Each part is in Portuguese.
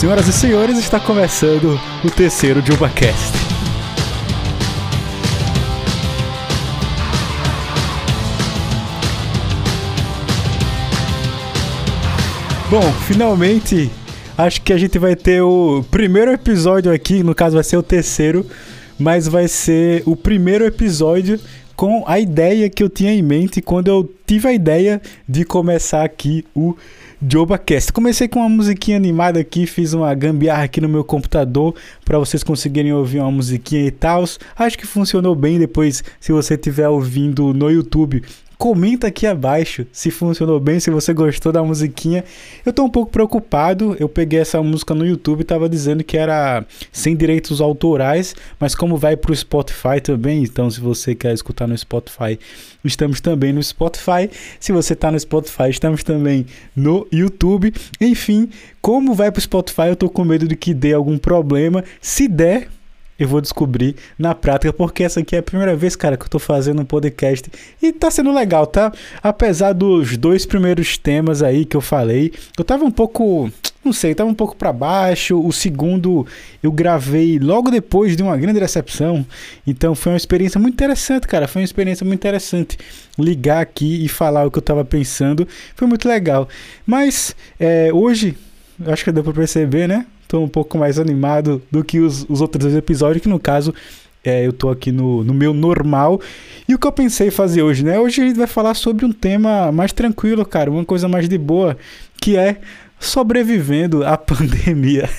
Senhoras e senhores, está começando o terceiro JubaCast. Bom, finalmente acho que a gente vai ter o primeiro episódio aqui, no caso vai ser o terceiro, mas vai ser o primeiro episódio com a ideia que eu tinha em mente quando eu tive a ideia de começar aqui o JobaCast. Comecei com uma musiquinha animada aqui, fiz uma gambiarra aqui no meu computador para vocês conseguirem ouvir uma musiquinha e tal. Acho que funcionou bem depois, se você estiver ouvindo no YouTube Comenta aqui abaixo se funcionou bem, se você gostou da musiquinha. Eu tô um pouco preocupado. Eu peguei essa música no YouTube e tava dizendo que era sem direitos autorais, mas como vai pro Spotify também, então se você quer escutar no Spotify, estamos também no Spotify. Se você tá no Spotify, estamos também no YouTube. Enfim, como vai pro Spotify, eu tô com medo de que dê algum problema. Se der, eu vou descobrir na prática, porque essa aqui é a primeira vez, cara, que eu tô fazendo um podcast e tá sendo legal, tá? Apesar dos dois primeiros temas aí que eu falei, eu tava um pouco, não sei, tava um pouco para baixo. O segundo eu gravei logo depois de uma grande recepção, então foi uma experiência muito interessante, cara. Foi uma experiência muito interessante ligar aqui e falar o que eu tava pensando, foi muito legal. Mas é, hoje, acho que deu pra perceber, né? Tô um pouco mais animado do que os, os outros dois episódios, que no caso é, eu tô aqui no, no meu normal. E o que eu pensei fazer hoje, né? Hoje a gente vai falar sobre um tema mais tranquilo, cara, uma coisa mais de boa, que é sobrevivendo à pandemia.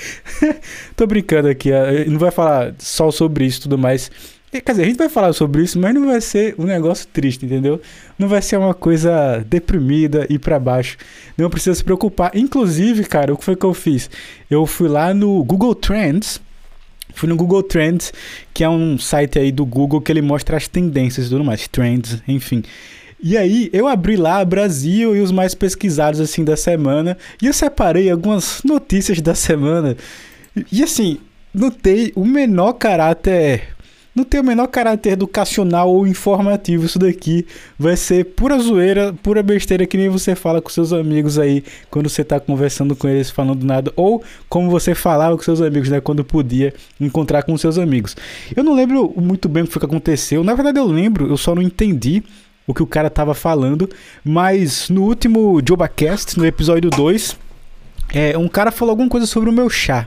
tô brincando aqui, não vai falar só sobre isso tudo mais. Quer dizer, a gente vai falar sobre isso, mas não vai ser um negócio triste, entendeu? Não vai ser uma coisa deprimida e para baixo. Não precisa se preocupar. Inclusive, cara, o que foi que eu fiz? Eu fui lá no Google Trends. Fui no Google Trends, que é um site aí do Google que ele mostra as tendências e tudo mais, trends, enfim. E aí, eu abri lá Brasil e os mais pesquisados assim da semana, e eu separei algumas notícias da semana. E assim, notei o menor caráter não tem o menor caráter educacional ou informativo. Isso daqui vai ser pura zoeira, pura besteira que nem você fala com seus amigos aí quando você tá conversando com eles falando nada. Ou como você falava com seus amigos, né? Quando podia encontrar com seus amigos. Eu não lembro muito bem o que foi que aconteceu. Na verdade, eu lembro, eu só não entendi o que o cara tava falando. Mas no último JobaCast, no episódio 2, é, um cara falou alguma coisa sobre o meu chá.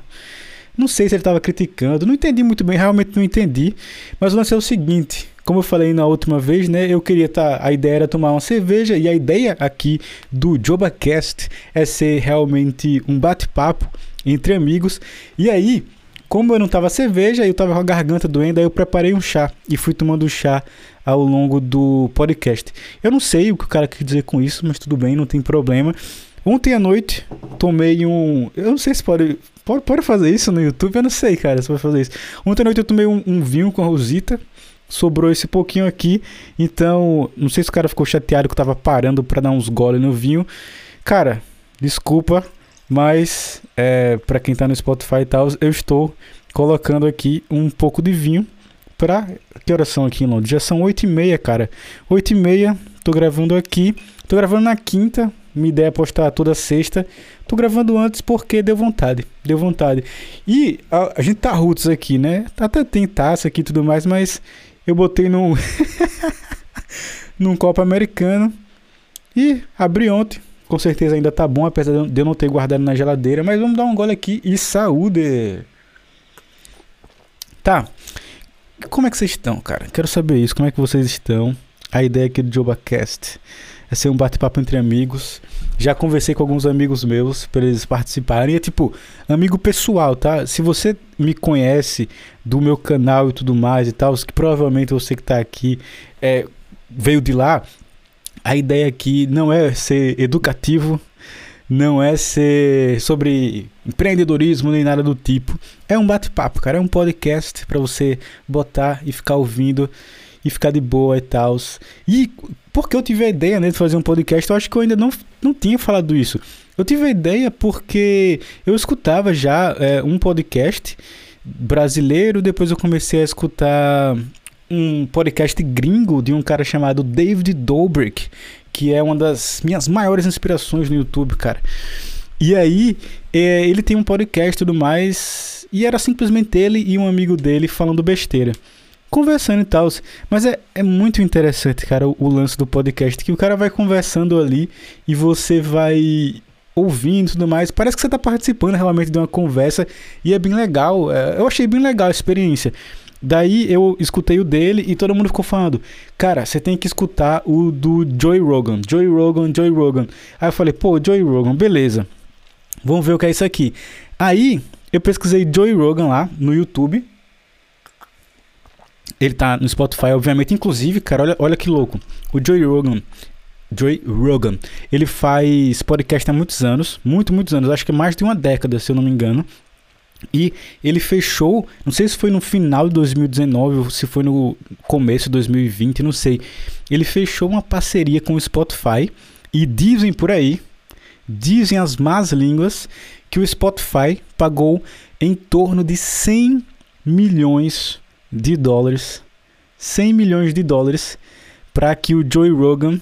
Não sei se ele estava criticando, não entendi muito bem, realmente não entendi. Mas o lance é o seguinte: como eu falei na última vez, né? Eu queria estar. Tá, a ideia era tomar uma cerveja e a ideia aqui do JobaCast é ser realmente um bate-papo entre amigos. E aí, como eu não tava cerveja, eu tava com a garganta doendo, aí eu preparei um chá e fui tomando chá ao longo do podcast. Eu não sei o que o cara quer dizer com isso, mas tudo bem, não tem problema. Ontem à noite, tomei um. Eu não sei se pode Pode, pode fazer isso no YouTube? Eu não sei, cara, se pode fazer isso. Ontem à noite eu tomei um, um vinho com a Rosita. Sobrou esse pouquinho aqui. Então, não sei se o cara ficou chateado que eu tava parando para dar uns goles no vinho. Cara, desculpa, mas é, para quem tá no Spotify e tal, eu estou colocando aqui um pouco de vinho pra. Que horas são aqui em Londres? Já são 8 e meia, cara. 8 e meia, tô gravando aqui. Tô gravando na quinta, minha ideia é postar toda sexta. Tô gravando antes porque deu vontade. Deu vontade. E a, a gente tá roots aqui, né? Até tem taça aqui e tudo mais, mas eu botei num. num copo americano. E abri ontem. Com certeza ainda tá bom, apesar de eu não ter guardado na geladeira. Mas vamos dar um gole aqui e saúde! Tá. Como é que vocês estão, cara? Quero saber isso. Como é que vocês estão? A ideia aqui do JobaCast é ser um bate-papo entre amigos. Já conversei com alguns amigos meus para eles participarem. É tipo, amigo pessoal, tá? Se você me conhece do meu canal e tudo mais e tal, que provavelmente você que está aqui é, veio de lá, a ideia aqui não é ser educativo, não é ser sobre empreendedorismo nem nada do tipo. É um bate-papo, cara. É um podcast para você botar e ficar ouvindo e ficar de boa e tal. E porque eu tive a ideia né, de fazer um podcast, eu acho que eu ainda não, não tinha falado isso. Eu tive a ideia porque eu escutava já é, um podcast brasileiro, depois eu comecei a escutar um podcast gringo de um cara chamado David Dobrik, que é uma das minhas maiores inspirações no YouTube, cara. E aí, é, ele tem um podcast e tudo mais. E era simplesmente ele e um amigo dele falando besteira. Conversando e tal. Mas é, é muito interessante, cara, o, o lance do podcast. Que o cara vai conversando ali e você vai ouvindo e tudo mais. Parece que você está participando realmente de uma conversa e é bem legal. É, eu achei bem legal a experiência. Daí eu escutei o dele e todo mundo ficou falando: Cara, você tem que escutar o do Joey Rogan. Joey Rogan, Joey Rogan. Aí eu falei: Pô, Joey Rogan, beleza. Vamos ver o que é isso aqui. Aí eu pesquisei Joey Rogan lá no YouTube. Ele tá no Spotify, obviamente. Inclusive, cara, olha, olha que louco. O Joey Rogan Joey Rogan. Ele faz podcast há muitos anos, muito, muitos anos, acho que mais de uma década, se eu não me engano. E ele fechou, não sei se foi no final de 2019 ou se foi no começo de 2020, não sei. Ele fechou uma parceria com o Spotify e dizem por aí, dizem as más línguas, que o Spotify pagou em torno de 100 milhões de dólares. 100 milhões de dólares para que o Joey Rogan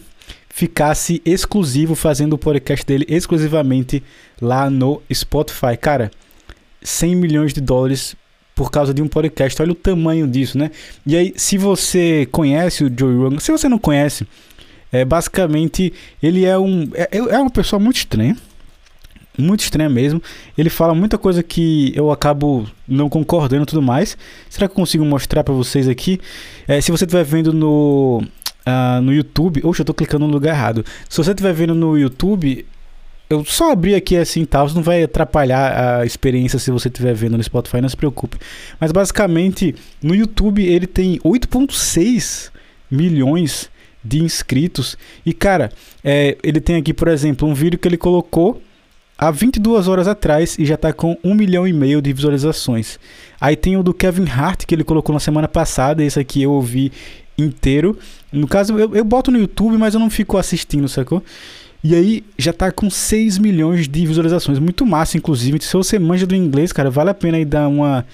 ficasse exclusivo, fazendo o podcast dele exclusivamente lá no Spotify. Cara, 100 milhões de dólares por causa de um podcast. Olha o tamanho disso, né? E aí, se você conhece o Joe Rogan, se você não conhece, é basicamente ele é um é, é uma pessoa muito estranha. Muito estranha mesmo. Ele fala muita coisa que eu acabo não concordando e tudo mais. Será que eu consigo mostrar para vocês aqui? É, se você estiver vendo no uh, no YouTube. Oxe, eu tô clicando no lugar errado. Se você estiver vendo no YouTube, eu só abri aqui assim tal, não vai atrapalhar a experiência se você estiver vendo no Spotify, não se preocupe. Mas basicamente, no YouTube ele tem 8.6 milhões de inscritos. E cara, é, ele tem aqui, por exemplo, um vídeo que ele colocou há 22 horas atrás e já está com 1 milhão e meio de visualizações. Aí tem o do Kevin Hart que ele colocou na semana passada, esse aqui eu ouvi inteiro. No caso, eu, eu boto no YouTube, mas eu não fico assistindo, sacou? E aí já tá com 6 milhões de visualizações. Muito massa, inclusive. Se você manja do inglês, cara, vale a pena aí dar uma.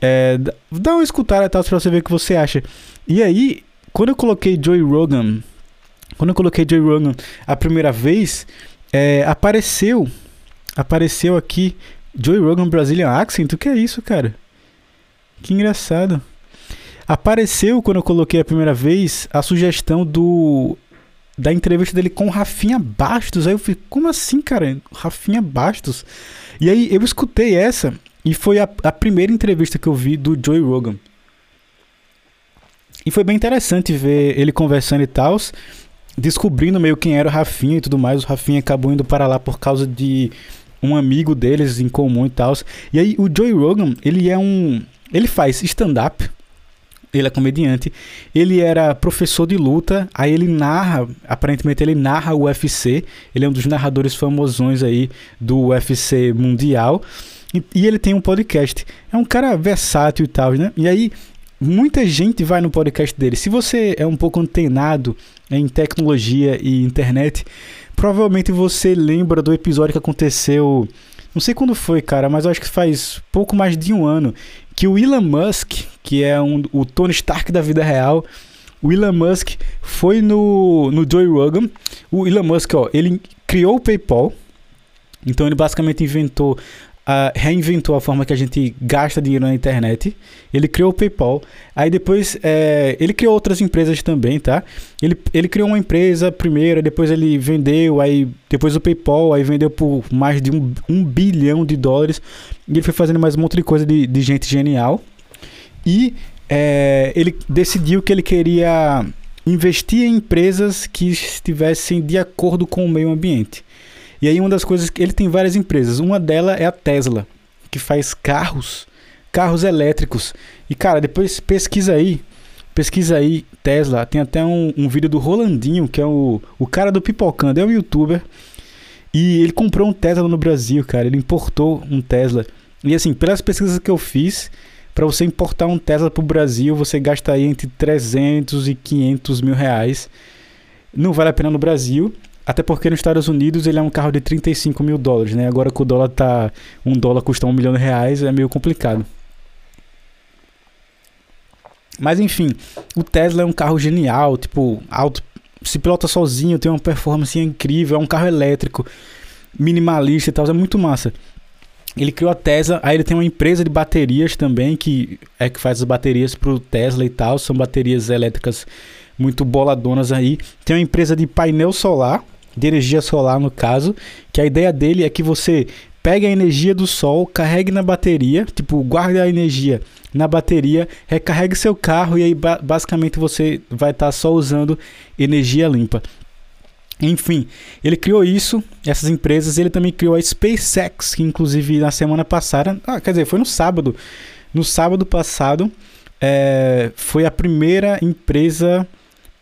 É, dar uma escutada tal, pra você ver o que você acha. E aí, quando eu coloquei Joey Rogan. Quando eu coloquei Joey Rogan a primeira vez, é, apareceu. Apareceu aqui Joey Rogan Brazilian Accent. O que é isso, cara? Que engraçado. Apareceu quando eu coloquei a primeira vez a sugestão do da entrevista dele com Rafinha Bastos. Aí eu falei, como assim, cara? Rafinha Bastos? E aí eu escutei essa e foi a, a primeira entrevista que eu vi do Joey Rogan. E foi bem interessante ver ele conversando e tal, descobrindo meio quem era o Rafinha e tudo mais. O Rafinha acabou indo para lá por causa de um amigo deles em comum e tal. E aí o Joey Rogan, ele é um. Ele faz stand-up ele é comediante. Ele era professor de luta, aí ele narra, aparentemente ele narra o UFC. Ele é um dos narradores famosões aí do UFC mundial. E, e ele tem um podcast. É um cara versátil e tal, né? E aí muita gente vai no podcast dele. Se você é um pouco antenado em tecnologia e internet, provavelmente você lembra do episódio que aconteceu. Não sei quando foi, cara, mas eu acho que faz pouco mais de um ano que o Elon Musk, que é um, o Tony Stark da vida real, o Elon Musk foi no, no Joe Rogan. O Elon Musk, ó, ele criou o PayPal. Então ele basicamente inventou Uh, reinventou a forma que a gente gasta dinheiro na internet. Ele criou o PayPal. Aí depois é, ele criou outras empresas também, tá? Ele, ele criou uma empresa primeiro, depois ele vendeu, aí depois o PayPal, aí vendeu por mais de um, um bilhão de dólares. E ele foi fazendo mais um monte de coisa de, de gente genial. E é, ele decidiu que ele queria investir em empresas que estivessem de acordo com o meio ambiente. E aí uma das coisas que ele tem várias empresas, uma delas é a Tesla, que faz carros, carros elétricos. E cara, depois pesquisa aí, pesquisa aí Tesla, tem até um, um vídeo do Rolandinho, que é o, o cara do Pipocando, é um youtuber. E ele comprou um Tesla no Brasil, cara, ele importou um Tesla. E assim, pelas pesquisas que eu fiz, para você importar um Tesla para o Brasil, você gasta aí entre 300 e 500 mil reais. Não vale a pena no Brasil. Até porque nos Estados Unidos ele é um carro de 35 mil dólares, né? Agora que o dólar tá. Um dólar custa um milhão de reais, é meio complicado. Mas enfim, o Tesla é um carro genial, tipo, auto, se pilota sozinho, tem uma performance incrível, é um carro elétrico. minimalista e tal, é muito massa. Ele criou a Tesla, aí ele tem uma empresa de baterias também, que é que faz as baterias pro Tesla e tal, são baterias elétricas muito boladonas aí. Tem uma empresa de painel solar, de energia solar no caso, que a ideia dele é que você pegue a energia do sol, carregue na bateria, tipo, guarde a energia na bateria, recarregue seu carro e aí basicamente você vai estar tá só usando energia limpa. Enfim, ele criou isso, essas empresas, ele também criou a SpaceX, que inclusive na semana passada, ah, quer dizer, foi no sábado, no sábado passado, é, foi a primeira empresa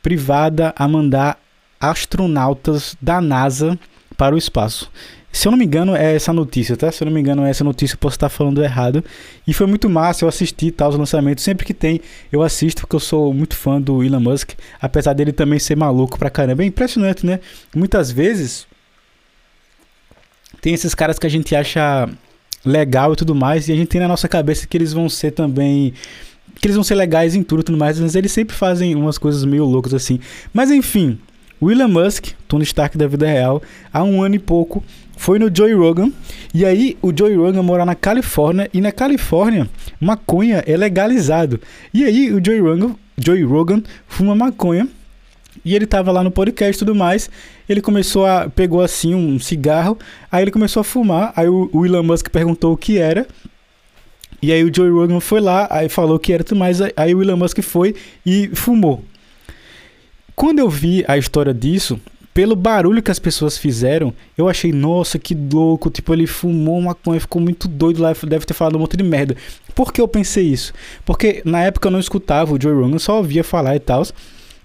privada a mandar astronautas da NASA para o espaço. Se eu não me engano, é essa notícia, tá? Se eu não me engano, é essa notícia, posso estar falando errado. E foi muito massa, eu assisti tal, os lançamentos. Sempre que tem, eu assisto, porque eu sou muito fã do Elon Musk. Apesar dele também ser maluco pra caramba. É impressionante, né? Muitas vezes, tem esses caras que a gente acha legal e tudo mais, e a gente tem na nossa cabeça que eles vão ser também que eles vão ser legais em tudo e tudo mais, mas eles sempre fazem umas coisas meio loucas assim. Mas enfim, Elon Musk, Tony Stark da vida real, há um ano e pouco, foi no Joey Rogan. E aí, o Joey Rogan mora na Califórnia. E na Califórnia, maconha é legalizado. E aí, o Joey Rogan, Joey Rogan fuma maconha. E ele tava lá no podcast e tudo mais. Ele começou a. pegou assim um cigarro. Aí ele começou a fumar. Aí o, o Elon Musk perguntou o que era. E aí o Joey Rogan foi lá, aí falou que era tudo mais. Aí o Elon Musk foi e fumou. Quando eu vi a história disso, pelo barulho que as pessoas fizeram, eu achei, nossa, que louco. Tipo, ele fumou maconha, ficou muito doido lá, deve ter falado um monte de merda. Por que eu pensei isso? Porque na época eu não escutava o Joe Rogan, só ouvia falar e tal.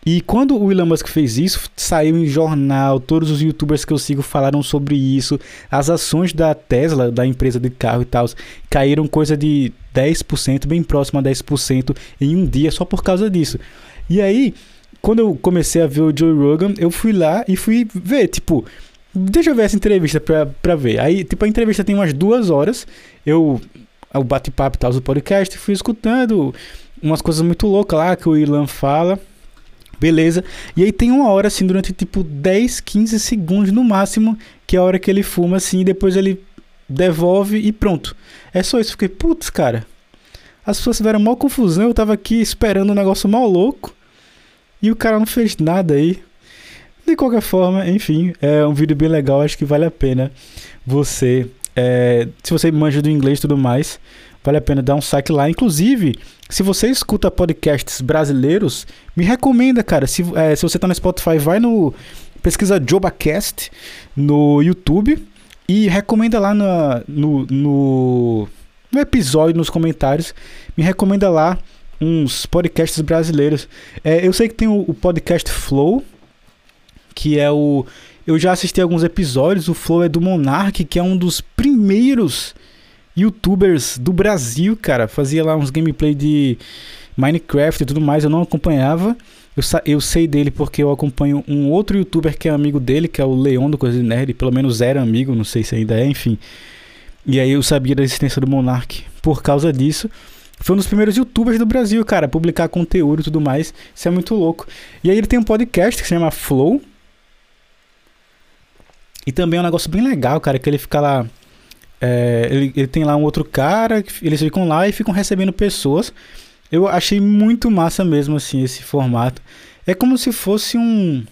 E quando o Elon Musk fez isso, saiu em jornal, todos os youtubers que eu sigo falaram sobre isso. As ações da Tesla, da empresa de carro e tal, caíram coisa de 10%, bem próximo a 10% em um dia só por causa disso. E aí, quando eu comecei a ver o Joe Rogan, eu fui lá e fui ver, tipo, deixa eu ver essa entrevista pra, pra ver. Aí, tipo, a entrevista tem umas duas horas, eu, o bate-papo e tal do podcast, fui escutando umas coisas muito loucas lá que o Ilan fala. Beleza. E aí tem uma hora, assim, durante tipo 10, 15 segundos no máximo, que é a hora que ele fuma, assim, e depois ele devolve e pronto. É só isso. Fiquei, putz, cara. As pessoas tiveram mal confusão, eu tava aqui esperando um negócio mal louco. E o cara não fez nada aí. De qualquer forma, enfim, é um vídeo bem legal, acho que vale a pena você. É, se você manja do inglês e tudo mais, vale a pena dar um saque lá. Inclusive, se você escuta podcasts brasileiros, me recomenda, cara. Se, é, se você tá no Spotify, vai no. Pesquisa JobaCast no YouTube e recomenda lá na, no, no, no episódio, nos comentários. Me recomenda lá uns podcasts brasileiros. É, eu sei que tem o, o, podcast Flow, que é o. Eu já assisti alguns episódios. O Flow é do Monark, que é um dos primeiros youtubers do Brasil, cara. Fazia lá uns gameplay de Minecraft e tudo mais. Eu não acompanhava. Eu, eu sei dele porque eu acompanho um outro youtuber que é amigo dele, que é o Leon do Coisa de Nerd. Pelo menos era amigo, não sei se ainda é, enfim. E aí eu sabia da existência do Monark por causa disso. Foi um dos primeiros youtubers do Brasil, cara, publicar conteúdo e tudo mais. Isso é muito louco. E aí ele tem um podcast que se chama Flow. E também é um negócio bem legal, cara, que ele fica lá. É, ele, ele tem lá um outro cara, eles ficam lá e ficam recebendo pessoas. Eu achei muito massa mesmo, assim, esse formato. É como se fosse um,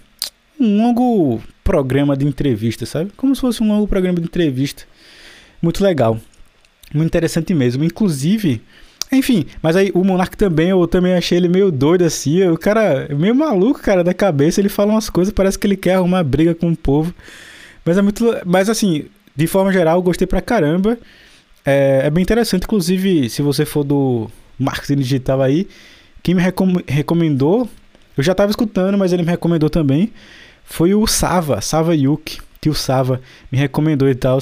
um longo programa de entrevista, sabe? Como se fosse um longo programa de entrevista. Muito legal. Muito interessante mesmo. Inclusive, enfim, mas aí o Monark também, eu também achei ele meio doido assim. O cara, meio maluco, cara, da cabeça. Ele fala umas coisas, parece que ele quer arrumar briga com o povo. Mas é muito. Mas assim, de forma geral, eu gostei pra caramba. É, é bem interessante, inclusive, se você for do marketing digital aí, quem me recom recomendou, eu já tava escutando, mas ele me recomendou também, foi o Sava, Sava Yuki, que o Sava me recomendou e tal.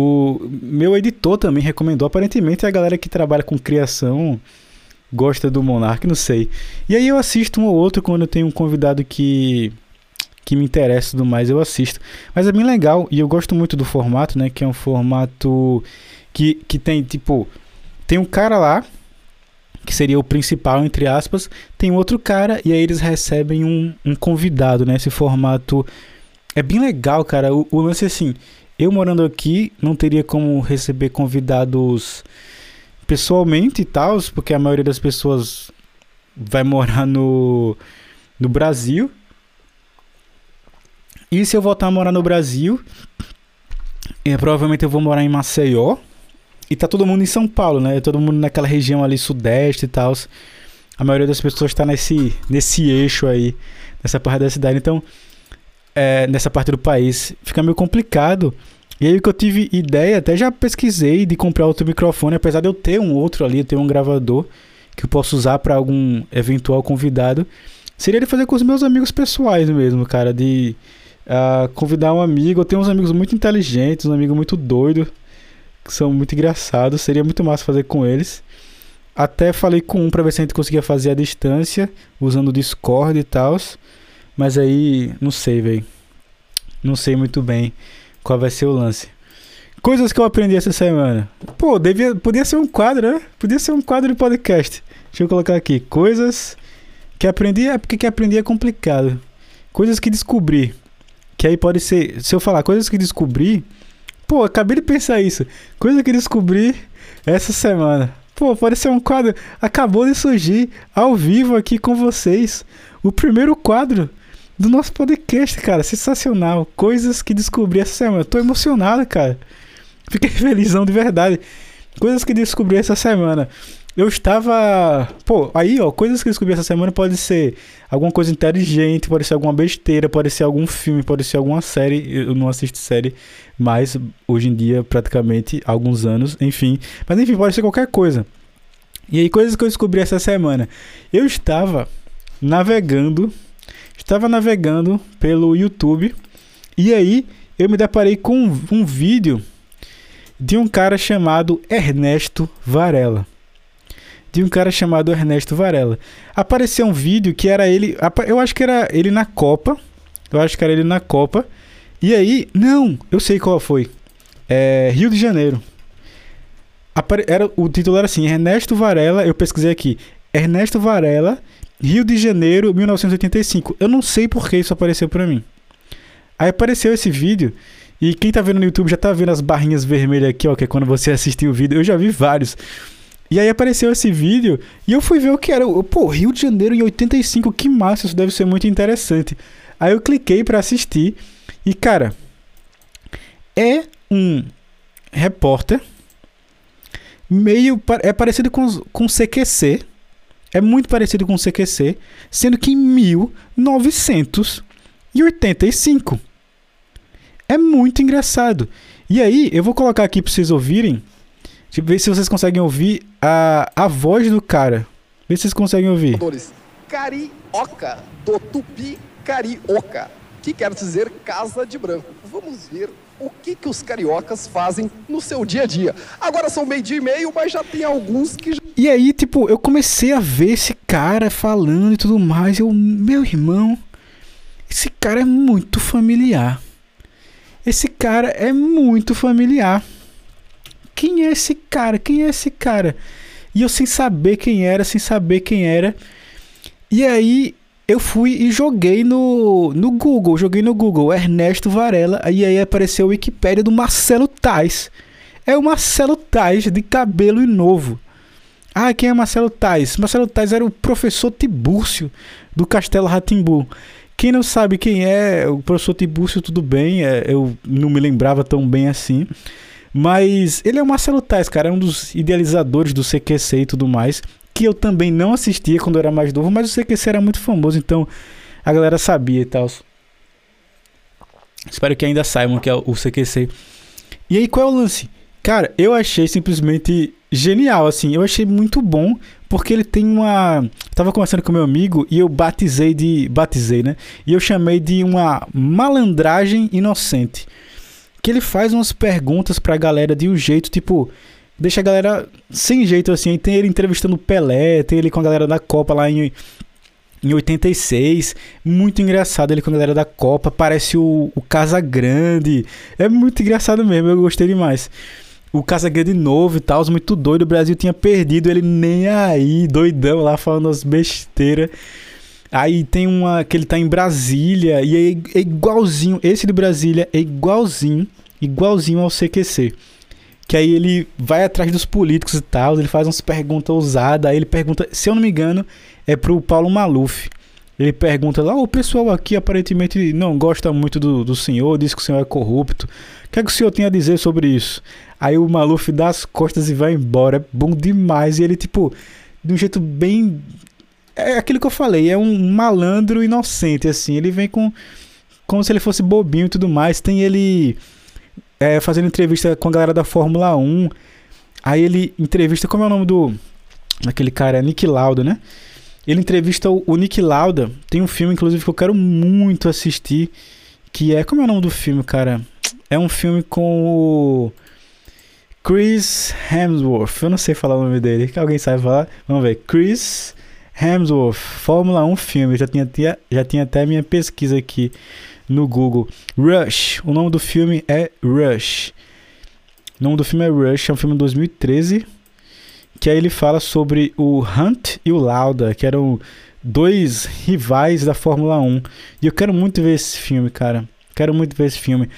O meu editor também recomendou. Aparentemente a galera que trabalha com criação gosta do Monark, não sei. E aí eu assisto um ou outro quando eu tenho um convidado que que me interessa e tudo mais, eu assisto. Mas é bem legal e eu gosto muito do formato, né, que é um formato que, que tem tipo tem um cara lá que seria o principal entre aspas, tem outro cara e aí eles recebem um, um convidado, né? Esse formato é bem legal, cara. O, o lance é assim, eu morando aqui não teria como receber convidados pessoalmente e tal, porque a maioria das pessoas vai morar no, no Brasil. E se eu voltar a morar no Brasil, é, provavelmente eu vou morar em Maceió. E tá todo mundo em São Paulo, né? Todo mundo naquela região ali sudeste e tal. A maioria das pessoas está nesse, nesse eixo aí, nessa parte da cidade. Então, é, nessa parte do país, fica meio complicado. E aí que eu tive ideia, até já pesquisei de comprar outro microfone, apesar de eu ter um outro ali, tenho um gravador que eu posso usar para algum eventual convidado. Seria de fazer com os meus amigos pessoais mesmo, cara, de uh, convidar um amigo. Eu tenho uns amigos muito inteligentes, um amigo muito doido, que são muito engraçados. Seria muito massa fazer com eles. Até falei com um pra ver se a gente conseguia fazer a distância, usando o Discord e tal. Mas aí, não sei, velho. Não sei muito bem qual vai ser o lance. Coisas que eu aprendi essa semana. Pô, devia, podia ser um quadro, né? Podia ser um quadro de podcast. Deixa eu colocar aqui. Coisas que aprendi. É porque que aprendi é complicado. Coisas que descobri. Que aí pode ser. Se eu falar coisas que descobri. Pô, acabei de pensar isso. Coisa que descobri essa semana. Pô, pode ser um quadro. Acabou de surgir ao vivo aqui com vocês. O primeiro quadro do nosso podcast, cara. Sensacional. Coisas que descobri essa semana. tô emocionado, cara. Fiquei felizão de verdade. Coisas que descobri essa semana. Eu estava. Pô, aí, ó, coisas que descobri essa semana pode ser alguma coisa inteligente, pode ser alguma besteira, pode ser algum filme, pode ser alguma série. Eu não assisto série mais hoje em dia, praticamente, há alguns anos, enfim. Mas enfim, pode ser qualquer coisa. E aí, coisas que eu descobri essa semana. Eu estava navegando. Estava navegando pelo YouTube. E aí, eu me deparei com um, vídeo de um cara chamado Ernesto Varela de um cara chamado Ernesto Varela. Apareceu um vídeo que era ele, eu acho que era ele na Copa, eu acho que era ele na Copa. E aí, não, eu sei qual foi. É, Rio de Janeiro. Apare, era, o título era assim: Ernesto Varela. Eu pesquisei aqui. Ernesto Varela, Rio de Janeiro, 1985. Eu não sei por que isso apareceu para mim. Aí apareceu esse vídeo. E quem tá vendo no YouTube já tá vendo as barrinhas vermelhas aqui, ó, que é quando você assistiu o vídeo. Eu já vi vários. E aí apareceu esse vídeo e eu fui ver o que era. Pô, Rio de Janeiro em 85, que massa, isso deve ser muito interessante. Aí eu cliquei para assistir e, cara, é um repórter meio. É parecido com, com CQC. É muito parecido com CQC, sendo que em 1985. É muito engraçado. E aí, eu vou colocar aqui para vocês ouvirem ver se vocês conseguem ouvir a, a voz do cara. Vê se vocês conseguem ouvir. Carioca, do Tupi Carioca, que quer dizer casa de branco. Vamos ver o que, que os cariocas fazem no seu dia a dia. Agora são meio dia e meio, mas já tem alguns que já... E aí, tipo, eu comecei a ver esse cara falando e tudo mais. Eu, meu irmão, esse cara é muito familiar. Esse cara é muito familiar quem é esse cara? Quem é esse cara? E eu sem saber quem era, sem saber quem era. E aí eu fui e joguei no, no Google, joguei no Google Ernesto Varela, e aí apareceu a Wikipédia do Marcelo Tais. É o Marcelo Tais de cabelo e novo. Ah, quem é Marcelo Tais? Marcelo Tais era o professor Tibúrcio do Castelo Ratimbu. Quem não sabe quem é o professor Tibúrcio, tudo bem, é, eu não me lembrava tão bem assim. Mas ele é o Marcelo Tais, cara, é um dos idealizadores do CQC e tudo mais, que eu também não assistia quando eu era mais novo, mas o CQC era muito famoso, então a galera sabia e tal. Espero que ainda saibam que é o CQC. E aí, qual é o lance? Cara, eu achei simplesmente genial, assim. Eu achei muito bom, porque ele tem uma. Eu tava conversando com meu amigo e eu batizei de. Batizei, né? E eu chamei de uma malandragem inocente que ele faz umas perguntas pra galera de um jeito, tipo, deixa a galera sem jeito assim. Tem ele entrevistando Pelé, tem ele com a galera da Copa lá em, em 86. Muito engraçado ele com a galera da Copa. Parece o, o Casa Grande. É muito engraçado mesmo, eu gostei demais. O Casa Grande novo e tal, muito doido. O Brasil tinha perdido ele nem aí, doidão lá falando as besteiras. Aí tem uma que ele tá em Brasília e é, é igualzinho. Esse de Brasília é igualzinho igualzinho ao CQC. Que aí ele vai atrás dos políticos e tal, ele faz umas perguntas ousadas, aí ele pergunta, se eu não me engano, é pro Paulo Maluf. Ele pergunta lá, o pessoal aqui aparentemente não gosta muito do, do senhor, diz que o senhor é corrupto. O que é que o senhor tem a dizer sobre isso? Aí o Maluf dá as costas e vai embora. É bom demais. E ele, tipo, de um jeito bem. É aquilo que eu falei, é um malandro inocente, assim. Ele vem com. Como se ele fosse bobinho e tudo mais. Tem ele é, fazendo entrevista com a galera da Fórmula 1. Aí ele entrevista. Como é o nome do. Daquele cara? É Nick Lauda, né? Ele entrevista o, Nick Lauda. Tem um filme, inclusive, que eu quero muito assistir. Que é. Como é o nome do filme, cara? É um filme com o. Chris Hemsworth. Eu não sei falar o nome dele. Que alguém sabe falar? Vamos ver. Chris Hemsworth. Fórmula 1 filme. Já tinha, já tinha até minha pesquisa aqui no Google. Rush. O nome do filme é Rush. O nome do filme é Rush. É um filme de 2013 que aí ele fala sobre o Hunt e o Lauda, que eram dois rivais da Fórmula 1. E eu quero muito ver esse filme, cara. Quero muito ver esse filme.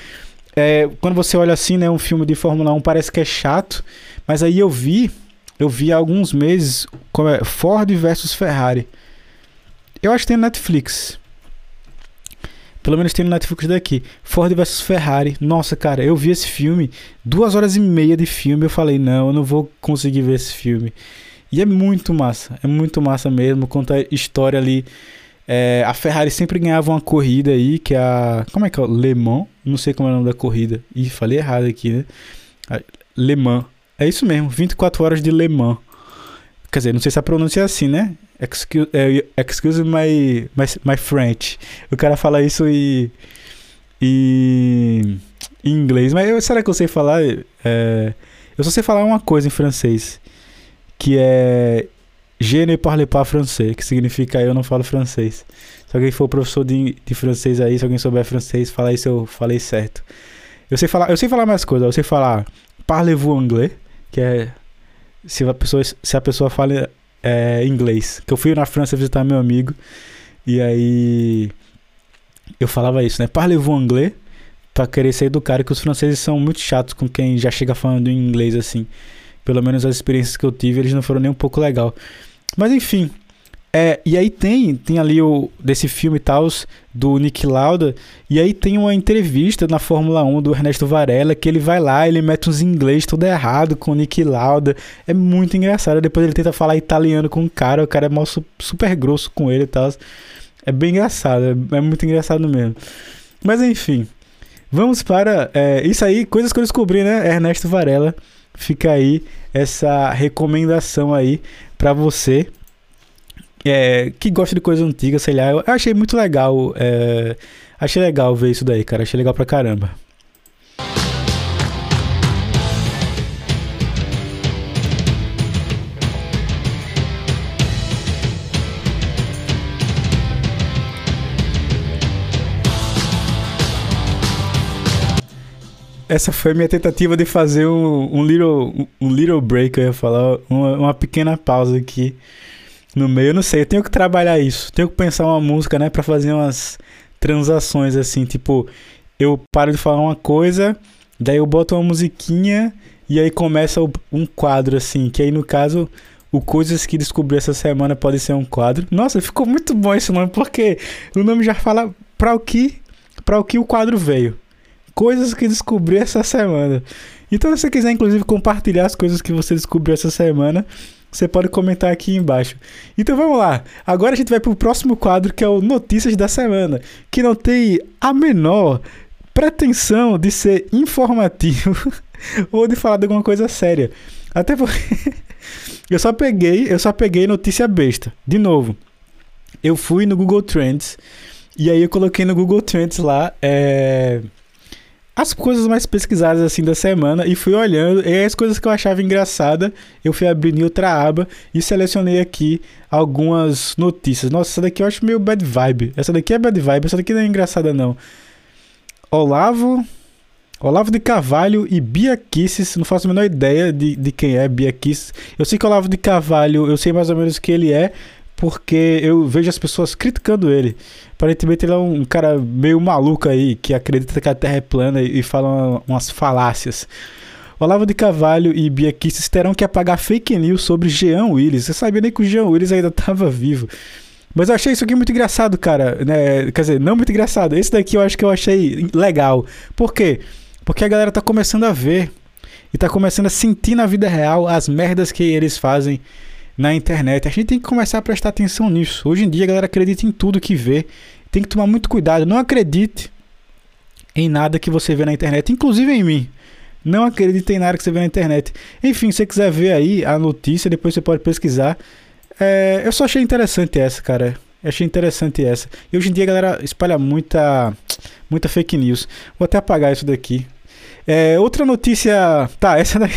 É, quando você olha assim, né, um filme de Fórmula 1 parece que é chato, mas aí eu vi, eu vi há alguns meses como é Ford versus Ferrari. Eu acho que tem Netflix. Pelo menos tem no Netflix daqui. Ford vs Ferrari. Nossa, cara, eu vi esse filme. Duas horas e meia de filme. Eu falei, não, eu não vou conseguir ver esse filme. E é muito massa. É muito massa mesmo. Conta a história ali. É, a Ferrari sempre ganhava uma corrida aí, que é a. Como é que é? Le Mans? Não sei como é o nome da corrida. Ih, falei errado aqui, né? Le Mans. É isso mesmo, 24 horas de Le Mans. Quer dizer, não sei se a pronúncia é assim, né? Excuse, é, excuse my, my, my French. O cara fala isso e. e em inglês. Mas eu, será que eu sei falar? É, eu só sei falar uma coisa em francês. Que é. Je ne parle pas français. Que significa eu não falo francês. Se alguém for professor de, de francês aí, se alguém souber francês, fala isso, eu falei certo. Eu sei falar, eu sei falar mais coisas. Eu sei falar parlez-vous anglais? Que é se a pessoa, se a pessoa fala é, inglês. Que eu fui na França visitar meu amigo e aí eu falava isso, né? Parlez-vous anglais? Pra querer ser educado, que os franceses são muito chatos com quem já chega falando em inglês assim. Pelo menos as experiências que eu tive, eles não foram nem um pouco legal. Mas enfim, é, e aí tem, tem ali o desse filme tal, do Nick Lauda, e aí tem uma entrevista na Fórmula 1 do Ernesto Varela, que ele vai lá, ele mete uns inglês tudo errado com o Nick Lauda. É muito engraçado. Depois ele tenta falar italiano com o cara, o cara é mal, super grosso com ele e tal. É bem engraçado, é, é, muito engraçado mesmo. Mas enfim, vamos para é, isso aí, coisas que eu descobri, né? Ernesto Varela. Fica aí essa recomendação aí para você é, que gosta de coisa antiga, sei lá. Eu achei muito legal. É, achei legal ver isso daí, cara. Achei legal pra caramba. essa foi minha tentativa de fazer um, um little um little break, eu ia falar, uma, uma pequena pausa aqui no meio. Eu não sei, eu tenho que trabalhar isso. Tenho que pensar uma música, né, para fazer umas transações assim, tipo, eu paro de falar uma coisa, daí eu boto uma musiquinha e aí começa um quadro assim, que aí no caso o Coisas que descobri essa semana pode ser um quadro. Nossa, ficou muito bom esse nome, porque o nome já fala para o que para o que o quadro veio. Coisas que descobri essa semana. Então, se você quiser, inclusive, compartilhar as coisas que você descobriu essa semana, você pode comentar aqui embaixo. Então vamos lá. Agora a gente vai para o próximo quadro que é o Notícias da Semana, que não tem a menor pretensão de ser informativo ou de falar de alguma coisa séria. Até porque eu só peguei, eu só peguei notícia besta. De novo, eu fui no Google Trends e aí eu coloquei no Google Trends lá é as coisas mais pesquisadas assim da semana e fui olhando e as coisas que eu achava engraçada, eu fui abrindo outra aba e selecionei aqui algumas notícias. Nossa, essa daqui eu acho meio bad vibe. Essa daqui é bad vibe, essa daqui não é engraçada não. Olavo Olavo de Carvalho e Bia Kisses, não faço a menor ideia de, de quem é Bia Kisses. Eu sei que Olavo de Carvalho, eu sei mais ou menos que ele é, porque eu vejo as pessoas criticando ele. Aparentemente ele é um cara meio maluco aí, que acredita que a Terra é plana e fala umas falácias. Olavo de Carvalho e Bia Kicis terão que apagar fake news sobre Jean Willis. Você sabia nem que o Jean Willis ainda estava vivo. Mas eu achei isso aqui muito engraçado, cara. Né? Quer dizer, não muito engraçado. Esse daqui eu acho que eu achei legal. Por quê? Porque a galera tá começando a ver e tá começando a sentir na vida real as merdas que eles fazem na internet. A gente tem que começar a prestar atenção nisso. Hoje em dia a galera acredita em tudo que vê. Tem que tomar muito cuidado. Não acredite em nada que você vê na internet, inclusive em mim. Não acredite em nada que você vê na internet. Enfim, se você quiser ver aí a notícia, depois você pode pesquisar. É, eu só achei interessante essa, cara. Eu achei interessante essa. E hoje em dia a galera espalha muita, muita fake news. Vou até apagar isso daqui. É, outra notícia. Tá, essa daqui.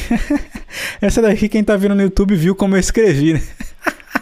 essa daqui, quem tá vendo no YouTube viu como eu escrevi, né?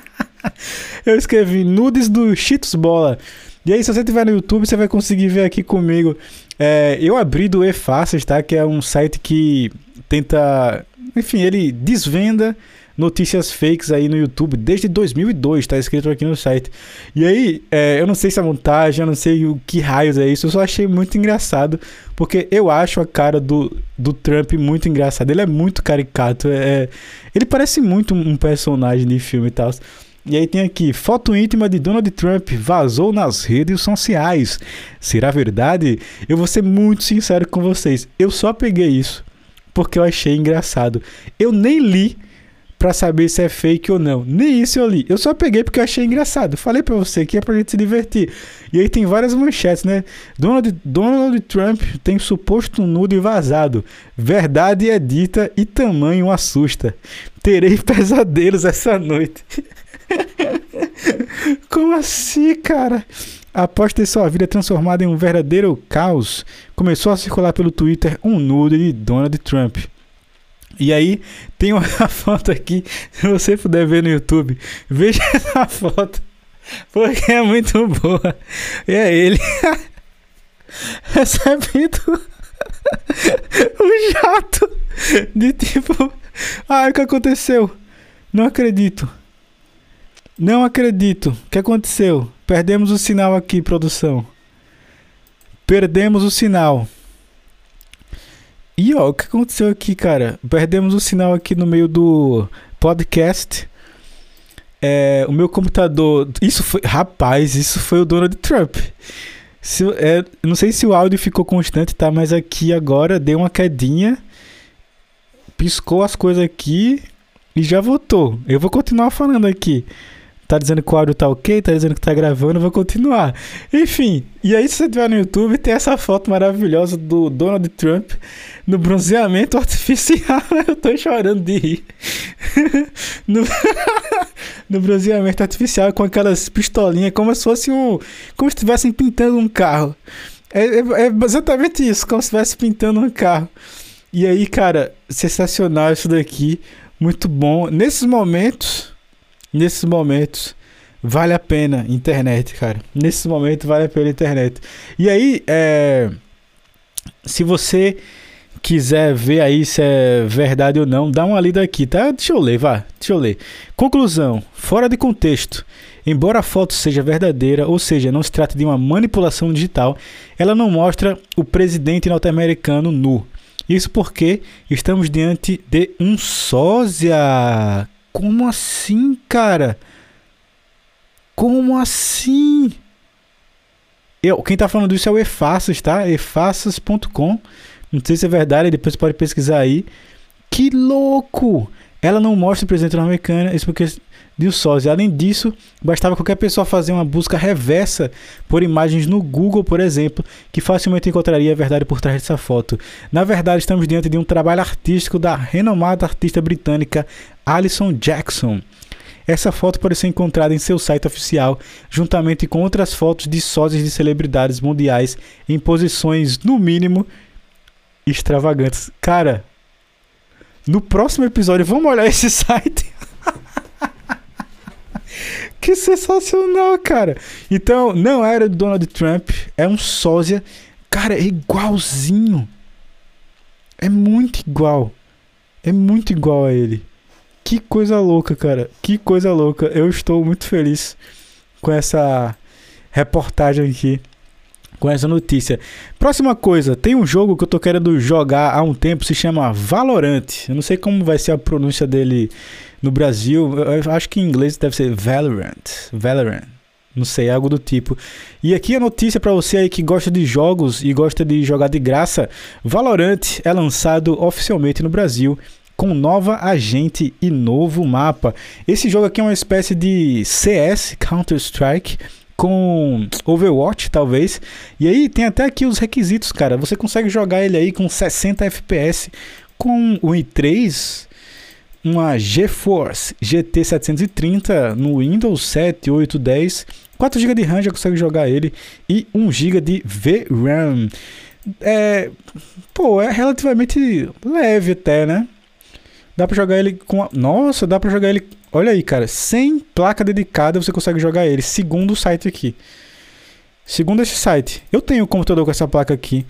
eu escrevi nudes do Cheetos Bola. E aí, se você estiver no YouTube, você vai conseguir ver aqui comigo. É, eu abri do E-Fáceis, tá? Que é um site que tenta. Enfim, ele desvenda notícias fakes aí no YouTube desde 2002, tá escrito aqui no site. E aí, é, eu não sei se é montagem, eu não sei o que raios é isso, eu só achei muito engraçado, porque eu acho a cara do, do Trump muito engraçada. Ele é muito caricato, é, ele parece muito um personagem de filme e tal. E aí tem aqui, foto íntima de Donald Trump vazou nas redes sociais. Será verdade? Eu vou ser muito sincero com vocês. Eu só peguei isso porque eu achei engraçado. Eu nem li para saber se é fake ou não. Nem isso eu li. Eu só peguei porque eu achei engraçado. Falei para você que é pra gente se divertir. E aí tem várias manchetes, né? Donald, Donald Trump tem suposto nudo e vazado. Verdade é dita e tamanho assusta. Terei pesadelos essa noite. Como assim, cara? Após ter sua vida transformada em um verdadeiro caos, começou a circular pelo Twitter um nude de Donald Trump. E aí, tem uma foto aqui, se você puder ver no YouTube, veja essa foto, porque é muito boa. E é ele recebendo um jato de tipo, ah, o que aconteceu? Não acredito. Não acredito. O que aconteceu? Perdemos o sinal aqui, produção. Perdemos o sinal. E ó, o que aconteceu aqui, cara? Perdemos o sinal aqui no meio do podcast. É, o meu computador. Isso foi. Rapaz, isso foi o Donald Trump. Se, é, não sei se o áudio ficou constante, tá? Mas aqui agora deu uma quedinha. Piscou as coisas aqui e já voltou. Eu vou continuar falando aqui tá dizendo que o áudio tá ok, tá dizendo que tá gravando, vou continuar. Enfim, e aí se você tiver no YouTube, tem essa foto maravilhosa do Donald Trump no bronzeamento artificial. eu tô chorando de rir. no, no bronzeamento artificial com aquelas pistolinhas, como se fosse um. Como se estivessem pintando um carro. É, é, é exatamente isso, como se estivesse pintando um carro. E aí, cara, sensacional isso daqui. Muito bom. Nesses momentos nesses momentos vale a pena internet, cara. Nesses momentos vale a pena internet. E aí, é, se você quiser ver aí se é verdade ou não, dá uma lida aqui, tá? Deixa eu ler, vá, deixa eu ler. Conclusão: fora de contexto. Embora a foto seja verdadeira, ou seja, não se trata de uma manipulação digital, ela não mostra o presidente norte-americano nu. Isso porque estamos diante de um sósia. Como assim, cara? Como assim? Eu, quem tá falando isso é o Efaças, tá? efaças.com. Não sei se é verdade, depois você pode pesquisar aí. Que louco! Ela não mostra o presidente norte-americano, isso porque de sósia. Além disso, bastava qualquer pessoa fazer uma busca reversa por imagens no Google, por exemplo, que facilmente encontraria a verdade por trás dessa foto. Na verdade, estamos diante de um trabalho artístico da renomada artista britânica Alison Jackson. Essa foto pode ser encontrada em seu site oficial, juntamente com outras fotos de sósias de celebridades mundiais em posições, no mínimo, extravagantes. Cara, no próximo episódio, vamos olhar esse site. Que sensacional, cara. Então, não era do Donald Trump, é um sósia. Cara, é igualzinho. É muito igual. É muito igual a ele. Que coisa louca, cara. Que coisa louca. Eu estou muito feliz com essa reportagem aqui. Com essa notícia. Próxima coisa, tem um jogo que eu tô querendo jogar há um tempo, se chama Valorant. Eu não sei como vai ser a pronúncia dele no Brasil. Eu acho que em inglês deve ser Valorant. Valorant. Não sei, algo do tipo. E aqui a notícia para você aí que gosta de jogos e gosta de jogar de graça: Valorant é lançado oficialmente no Brasil com nova agente e novo mapa. Esse jogo aqui é uma espécie de CS, Counter-Strike, com Overwatch, talvez. E aí tem até aqui os requisitos, cara. Você consegue jogar ele aí com 60 FPS, com o i3 uma GeForce GT 730 no Windows 7, 8, 10, 4 GB de RAM já consegue jogar ele e 1 GB de VRAM. É, pô, é relativamente leve até, né? Dá pra jogar ele com. A... Nossa, dá pra jogar ele. Olha aí, cara. Sem placa dedicada você consegue jogar ele. Segundo o site aqui. Segundo esse site. Eu tenho um computador com essa placa aqui.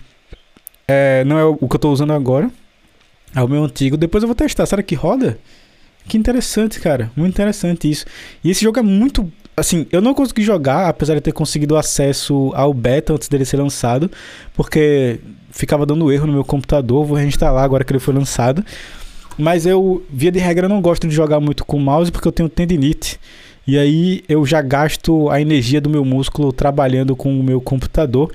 É, não é o que eu tô usando agora. É o meu antigo. Depois eu vou testar. Será que roda? Que interessante, cara. Muito interessante isso. E esse jogo é muito. Assim, eu não consegui jogar, apesar de ter conseguido acesso ao beta antes dele ser lançado, porque ficava dando erro no meu computador. Vou reinstalar agora que ele foi lançado. Mas eu, via de regra, não gosto de jogar muito com mouse porque eu tenho tendinite. E aí eu já gasto a energia do meu músculo trabalhando com o meu computador.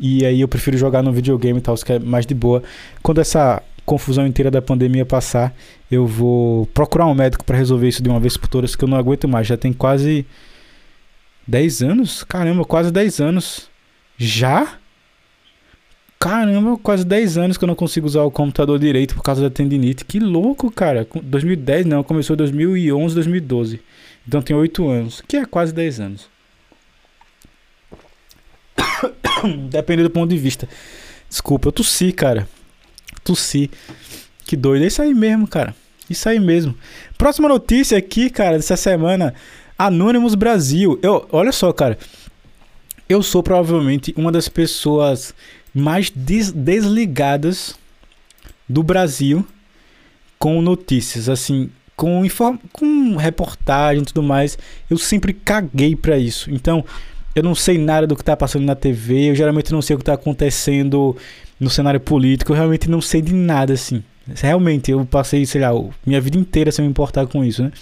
E aí eu prefiro jogar no videogame e tal, que é mais de boa. Quando essa confusão inteira da pandemia passar, eu vou procurar um médico para resolver isso de uma vez por todas, que eu não aguento mais. Já tem quase 10 anos? Caramba, quase 10 anos. Já? Caramba, quase 10 anos que eu não consigo usar o computador direito por causa da tendinite. Que louco, cara. 2010 não, começou em 2011, 2012. Então tem 8 anos, que é quase 10 anos. Depende do ponto de vista. Desculpa, eu tossi, cara tossi. Que doido. É isso aí mesmo, cara. Isso aí mesmo. Próxima notícia aqui, cara, dessa semana. Anonymous Brasil. Eu, olha só, cara. Eu sou provavelmente uma das pessoas mais des desligadas do Brasil com notícias, assim, com, inform com reportagem e tudo mais. Eu sempre caguei para isso. Então, eu não sei nada do que tá passando na TV, eu geralmente não sei o que tá acontecendo no cenário político, eu realmente não sei de nada assim. Realmente, eu passei, sei lá, minha vida inteira sem me importar com isso, né?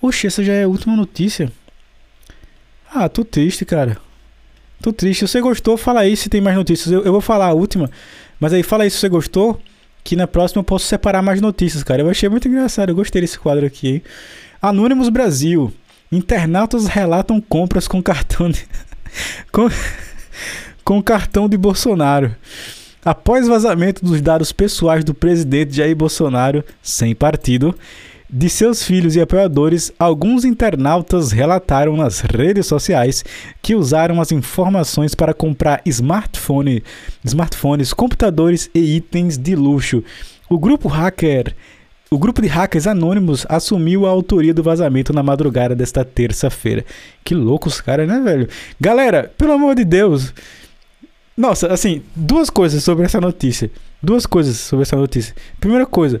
Oxe, essa já é a última notícia. Ah, tô triste, cara. Tô triste. Se você gostou, fala aí se tem mais notícias. Eu, eu vou falar a última, mas aí fala aí se você gostou, que na próxima eu posso separar mais notícias, cara. Eu achei muito engraçado, eu gostei desse quadro aqui. Hein? Anônimos Brasil. Internautas relatam compras com cartão de... com com o cartão de Bolsonaro. Após vazamento dos dados pessoais do presidente Jair Bolsonaro, sem partido, de seus filhos e apoiadores, alguns internautas relataram nas redes sociais que usaram as informações para comprar smartphone, smartphones, computadores e itens de luxo. O grupo hacker o grupo de hackers anônimos assumiu a autoria do vazamento na madrugada desta terça-feira. Que loucos caras, né, velho? Galera, pelo amor de Deus, nossa, assim, duas coisas sobre essa notícia. Duas coisas sobre essa notícia. Primeira coisa,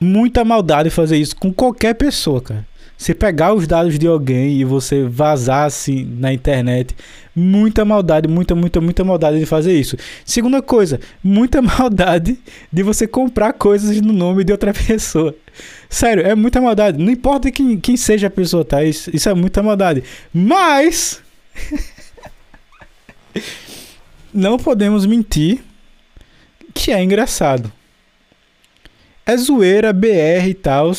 muita maldade fazer isso com qualquer pessoa, cara. Você pegar os dados de alguém e você vazar assim na internet, muita maldade, muita, muita, muita maldade de fazer isso. Segunda coisa, muita maldade de você comprar coisas no nome de outra pessoa. Sério, é muita maldade. Não importa quem, quem seja a pessoa, tá? Isso, isso é muita maldade. Mas. não podemos mentir que é engraçado. É zoeira, BR e tal.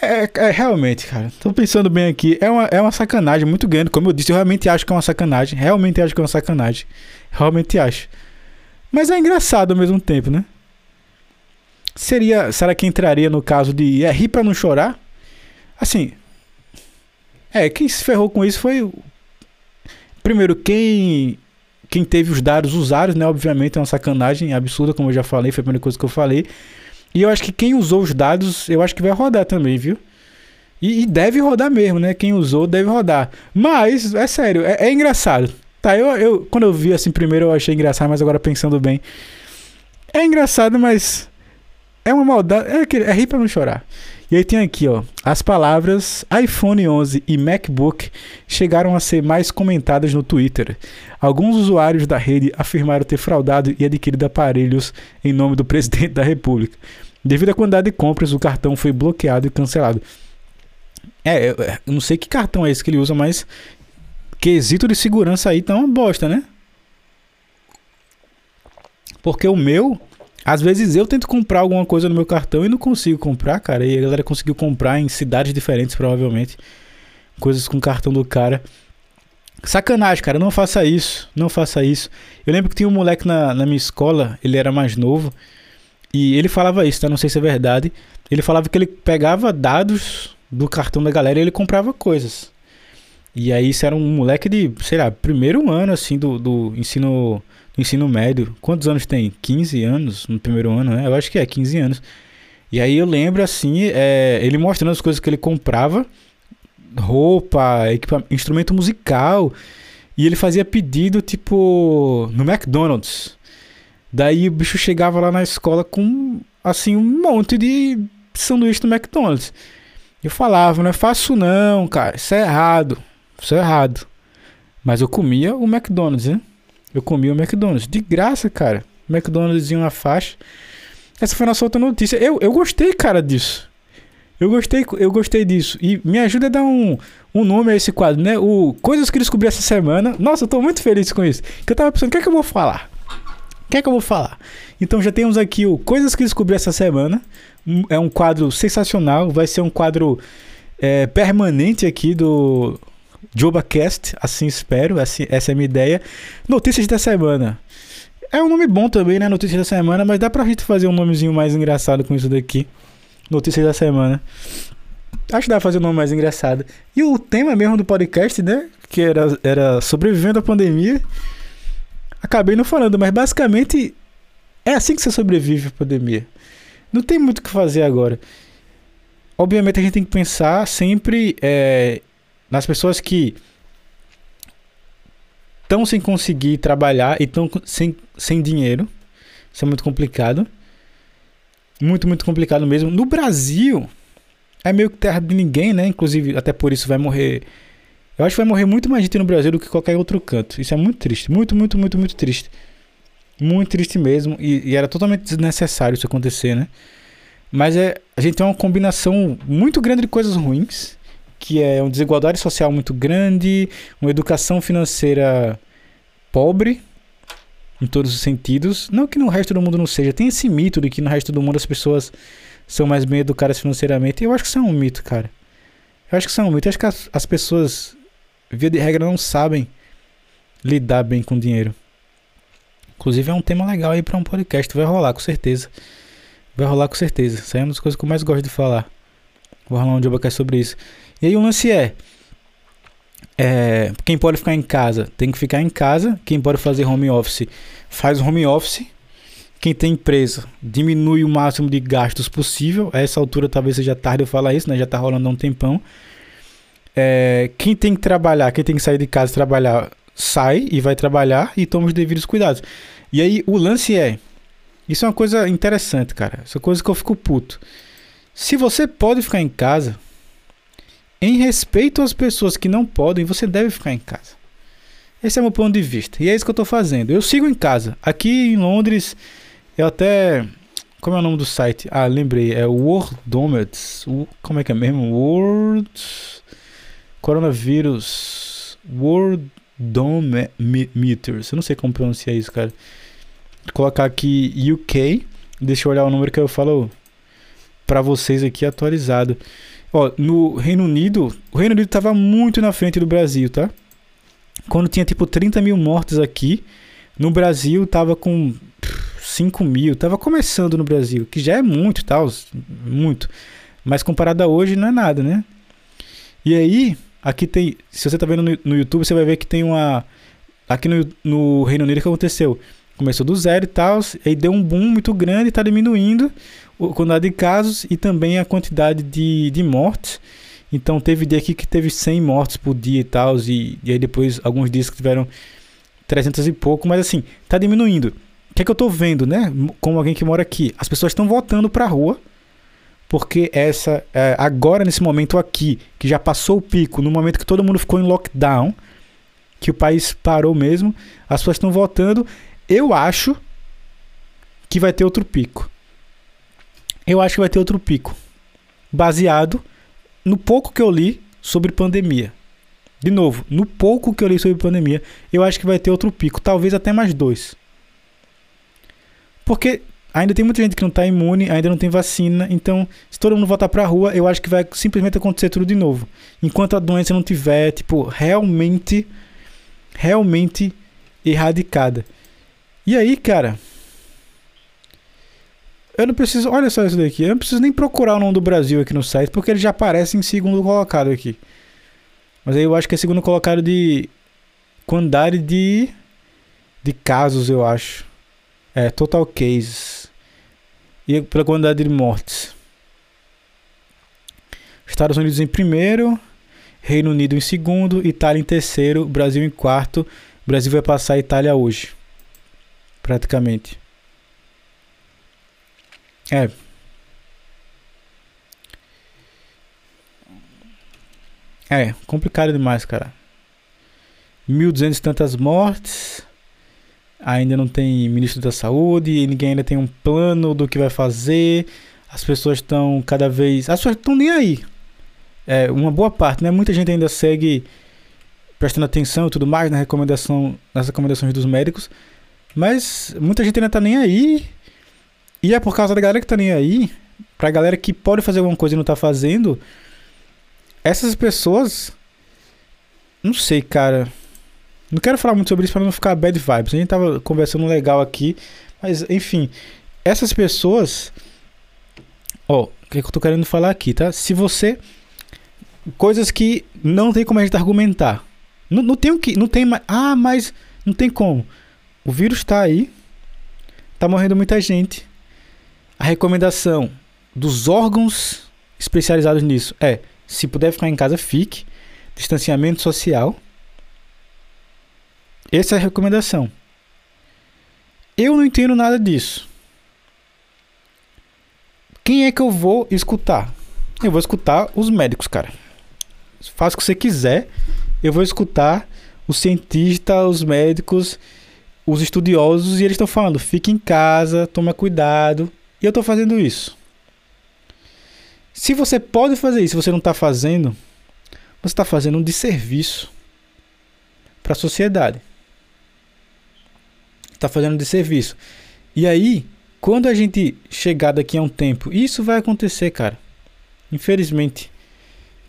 É, é, realmente, cara. Tô pensando bem aqui. É uma, é uma sacanagem muito grande. Como eu disse, eu realmente acho que é uma sacanagem. Realmente acho que é uma sacanagem. Realmente acho. Mas é engraçado ao mesmo tempo, né? Seria. Será que entraria no caso de. É rir pra não chorar? Assim. É, quem se ferrou com isso foi. Primeiro, quem quem teve os dados usados, né? Obviamente é uma sacanagem absurda, como eu já falei, foi a primeira coisa que eu falei. E eu acho que quem usou os dados, eu acho que vai rodar também, viu? E, e deve rodar mesmo, né? Quem usou deve rodar. Mas, é sério, é, é engraçado. Tá, eu, eu quando eu vi assim primeiro eu achei engraçado, mas agora pensando bem. É engraçado, mas É uma maldade. É, é rir pra não chorar. E aí tem aqui, ó. As palavras iPhone 11 e MacBook chegaram a ser mais comentadas no Twitter. Alguns usuários da rede afirmaram ter fraudado e adquirido aparelhos em nome do presidente da República. Devido à quantidade de compras, o cartão foi bloqueado e cancelado. É, eu, eu não sei que cartão é esse que ele usa, mas quesito de segurança aí tá uma bosta, né? Porque o meu, às vezes eu tento comprar alguma coisa no meu cartão e não consigo comprar, cara. E a galera conseguiu comprar em cidades diferentes, provavelmente. Coisas com cartão do cara. Sacanagem, cara. Não faça isso. Não faça isso. Eu lembro que tinha um moleque na, na minha escola, ele era mais novo. E ele falava isso, tá? Não sei se é verdade. Ele falava que ele pegava dados do cartão da galera e ele comprava coisas. E aí isso era um moleque de, sei lá, primeiro ano, assim, do, do ensino ensino médio. Quantos anos tem? 15 anos no primeiro ano, né? Eu acho que é 15 anos. E aí eu lembro, assim, é, ele mostrando as coisas que ele comprava. Roupa, instrumento musical. E ele fazia pedido, tipo, no McDonald's. Daí o bicho chegava lá na escola com, assim, um monte de sanduíche do McDonald's. Eu falava, não é fácil não, cara. Isso é errado. Isso é errado. Mas eu comia o McDonald's, né? Eu comia o McDonald's. De graça, cara. McDonald's em uma faixa. Essa foi a nossa outra notícia. Eu, eu gostei, cara, disso. Eu gostei, eu gostei disso. E me ajuda a dar um, um nome a esse quadro, né? O Coisas que descobri essa semana. Nossa, eu tô muito feliz com isso. Que eu tava pensando, o que é que eu vou falar? O que é que eu vou falar? Então já temos aqui o Coisas que descobri essa semana. É um quadro sensacional. Vai ser um quadro é, permanente aqui do JobaCast. Assim espero. Assim, essa é a minha ideia. Notícias da semana. É um nome bom também, né? Notícias da semana. Mas dá pra gente fazer um nomezinho mais engraçado com isso daqui. Notícias da semana. Acho que dá pra fazer um nome mais engraçado. E o tema mesmo do podcast, né? Que era, era sobrevivendo à pandemia. Acabei não falando, mas basicamente é assim que você sobrevive à pandemia. Não tem muito o que fazer agora. Obviamente a gente tem que pensar sempre é, nas pessoas que estão sem conseguir trabalhar e estão sem, sem dinheiro. Isso é muito complicado. Muito, muito complicado mesmo. No Brasil, é meio que terra de ninguém, né? Inclusive, até por isso vai morrer. Eu acho que vai morrer muito mais gente no Brasil do que qualquer outro canto. Isso é muito triste. Muito, muito, muito, muito triste. Muito triste mesmo. E, e era totalmente desnecessário isso acontecer, né? Mas é, a gente tem uma combinação muito grande de coisas ruins. Que é uma desigualdade social muito grande, uma educação financeira pobre, em todos os sentidos. Não que no resto do mundo não seja. Tem esse mito de que no resto do mundo as pessoas são mais bem educadas financeiramente. Eu acho que isso é um mito, cara. Eu acho que isso é um mito. Eu acho que as, as pessoas, via de regra, não sabem lidar bem com dinheiro. Inclusive é um tema legal aí pra um podcast. Vai rolar, com certeza. Vai rolar com certeza. Isso é uma das coisas que eu mais gosto de falar. Vou rolar um Jobacast sobre isso. E aí o lance é, é. Quem pode ficar em casa tem que ficar em casa. Quem pode fazer home office faz home office. Quem tem empresa diminui o máximo de gastos possível. A essa altura talvez seja tarde eu falar isso, né? Já tá rolando há um tempão. É, quem tem que trabalhar, quem tem que sair de casa e trabalhar, sai e vai trabalhar e toma os devidos cuidados. E aí o lance é. Isso é uma coisa interessante, cara. Essa coisa que eu fico puto. Se você pode ficar em casa, em respeito às pessoas que não podem, você deve ficar em casa. Esse é meu ponto de vista. E é isso que eu tô fazendo. Eu sigo em casa. Aqui em Londres, eu até. Como é o nome do site? Ah, lembrei. É Worldometers. Como é que é mesmo? World. Coronavírus. Worldometers. Eu não sei como pronunciar isso, cara. Vou colocar aqui UK. Deixa eu olhar o número que eu falo pra vocês aqui atualizado. Ó, no Reino Unido, o Reino Unido tava muito na frente do Brasil, tá? Quando tinha tipo 30 mil mortes aqui, no Brasil tava com pff, 5 mil, tava começando no Brasil, que já é muito, tal, muito. Mas comparado a hoje não é nada, né? E aí, aqui tem, se você tá vendo no, no YouTube, você vai ver que tem uma aqui no, no Reino Unido que aconteceu? Começou do zero e tal, aí deu um boom muito grande e tá diminuindo a quantidade de casos e também a quantidade de, de mortes. Então teve dia aqui que teve 100 mortes por dia e tal, e, e aí depois alguns dias que tiveram 300 e pouco, mas assim, tá diminuindo. que é que eu tô vendo, né? Como alguém que mora aqui. As pessoas estão voltando pra rua. Porque essa. É, agora, nesse momento aqui, que já passou o pico, no momento que todo mundo ficou em lockdown, que o país parou mesmo, as pessoas estão voltando. Eu acho que vai ter outro pico. Eu acho que vai ter outro pico. Baseado no pouco que eu li sobre pandemia. De novo, no pouco que eu li sobre pandemia, eu acho que vai ter outro pico, talvez até mais dois. Porque ainda tem muita gente que não está imune, ainda não tem vacina, então se todo mundo voltar para a rua, eu acho que vai simplesmente acontecer tudo de novo. Enquanto a doença não tiver, tipo, realmente, realmente erradicada. E aí, cara, eu não preciso, olha só isso daqui, eu não preciso nem procurar o nome do Brasil aqui no site, porque ele já aparece em segundo colocado aqui. Mas aí eu acho que é segundo colocado de quantidade de de casos, eu acho. É, total cases. E pela quantidade de mortes. Estados Unidos em primeiro, Reino Unido em segundo, Itália em terceiro, Brasil em quarto. Brasil vai passar a Itália hoje. Praticamente. É, É, complicado demais, cara. 1.200 e tantas mortes. Ainda não tem ministro da saúde. Ninguém ainda tem um plano do que vai fazer. As pessoas estão cada vez. As pessoas estão nem aí. É, uma boa parte, né? Muita gente ainda segue prestando atenção e tudo mais na recomendação, nas recomendações dos médicos. Mas muita gente ainda tá nem aí. E é por causa da galera que tá nem aí. Pra galera que pode fazer alguma coisa e não tá fazendo essas pessoas. Não sei, cara. Não quero falar muito sobre isso para não ficar bad vibes. A gente tava conversando legal aqui. Mas, enfim. Essas pessoas. Ó, o que, é que eu tô querendo falar aqui, tá? Se você. Coisas que não tem como a gente argumentar. Não, não tem o que. Não tem mais. Ah, mas. Não tem como. O vírus tá aí. Tá morrendo muita gente. A recomendação dos órgãos especializados nisso é se puder ficar em casa, fique. Distanciamento social. Essa é a recomendação. Eu não entendo nada disso. Quem é que eu vou escutar? Eu vou escutar os médicos, cara. Faça o que você quiser. Eu vou escutar os cientistas, os médicos, os estudiosos e eles estão falando: fique em casa, toma cuidado. E eu estou fazendo isso. Se você pode fazer isso, você não está fazendo, você está fazendo um desserviço para a sociedade. Está fazendo um desserviço. E aí, quando a gente chegar daqui a um tempo, isso vai acontecer, cara. Infelizmente,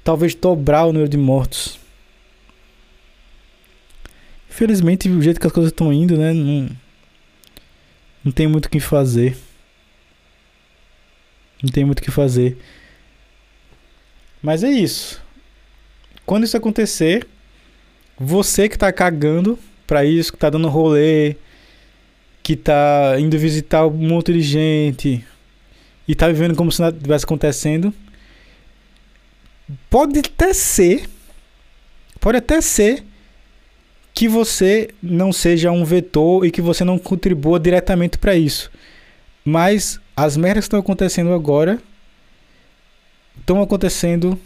talvez dobrar o número de mortos. Infelizmente, o jeito que as coisas estão indo, né, não, não tem muito o que fazer. Não tem muito o que fazer. Mas é isso. Quando isso acontecer, você que tá cagando pra isso, que tá dando rolê, que tá indo visitar um monte de gente e tá vivendo como se nada estivesse acontecendo, pode até ser, pode até ser que você não seja um vetor e que você não contribua diretamente para isso. Mas as merdas que estão acontecendo agora estão acontecendo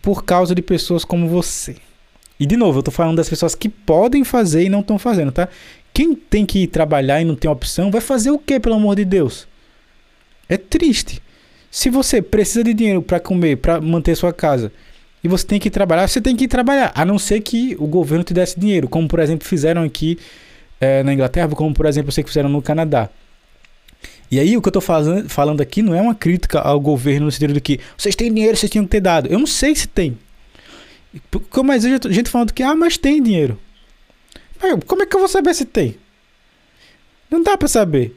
por causa de pessoas como você. E de novo, eu tô falando das pessoas que podem fazer e não estão fazendo, tá? Quem tem que trabalhar e não tem opção, vai fazer o que, pelo amor de Deus? É triste. Se você precisa de dinheiro para comer, para manter sua casa, e você tem que trabalhar, você tem que trabalhar, a não ser que o governo te desse dinheiro, como por exemplo fizeram aqui é, na Inglaterra, como por exemplo você que fizeram no Canadá. E aí o que eu tô fazendo, falando aqui não é uma crítica ao governo no sentido de que vocês têm dinheiro, vocês tinham que ter dado. Eu não sei se tem. Porque mais gente falando que, ah, mas tem dinheiro. Como é que eu vou saber se tem? Não dá para saber.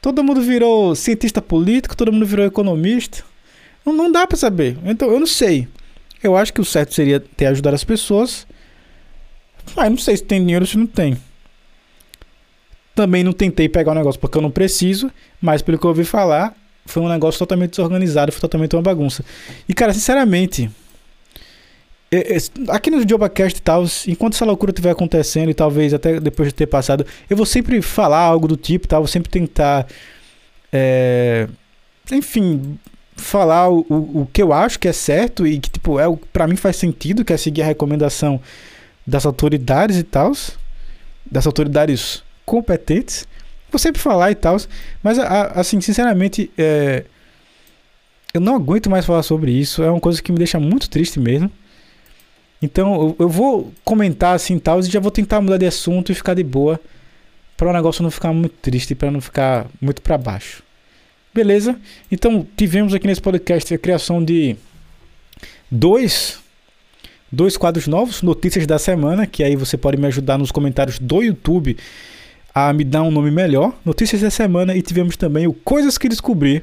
Todo mundo virou cientista político, todo mundo virou economista. Não, não dá para saber. Então eu não sei. Eu acho que o certo seria ter ajudado as pessoas. Mas não sei se tem dinheiro ou se não tem. Também não tentei pegar o negócio porque eu não preciso, mas pelo que eu ouvi falar, foi um negócio totalmente desorganizado, foi totalmente uma bagunça. E cara, sinceramente, aqui no JobaCast e tal, enquanto essa loucura estiver acontecendo e talvez até depois de ter passado, eu vou sempre falar algo do tipo, tá? Vou sempre tentar, é, enfim, falar o, o, o, que eu acho que é certo e que, tipo, é, para mim faz sentido, que é seguir a recomendação das autoridades e tal, das autoridades competentes. Vou sempre falar e tal, mas, assim, sinceramente, é, eu não aguento mais falar sobre isso. É uma coisa que me deixa muito triste mesmo. Então eu, eu vou comentar assim tal e já vou tentar mudar de assunto e ficar de boa para o negócio não ficar muito triste, para não ficar muito para baixo. Beleza? Então tivemos aqui nesse podcast a criação de dois dois quadros novos, notícias da semana, que aí você pode me ajudar nos comentários do YouTube a me dar um nome melhor. Notícias da semana e tivemos também o coisas que descobri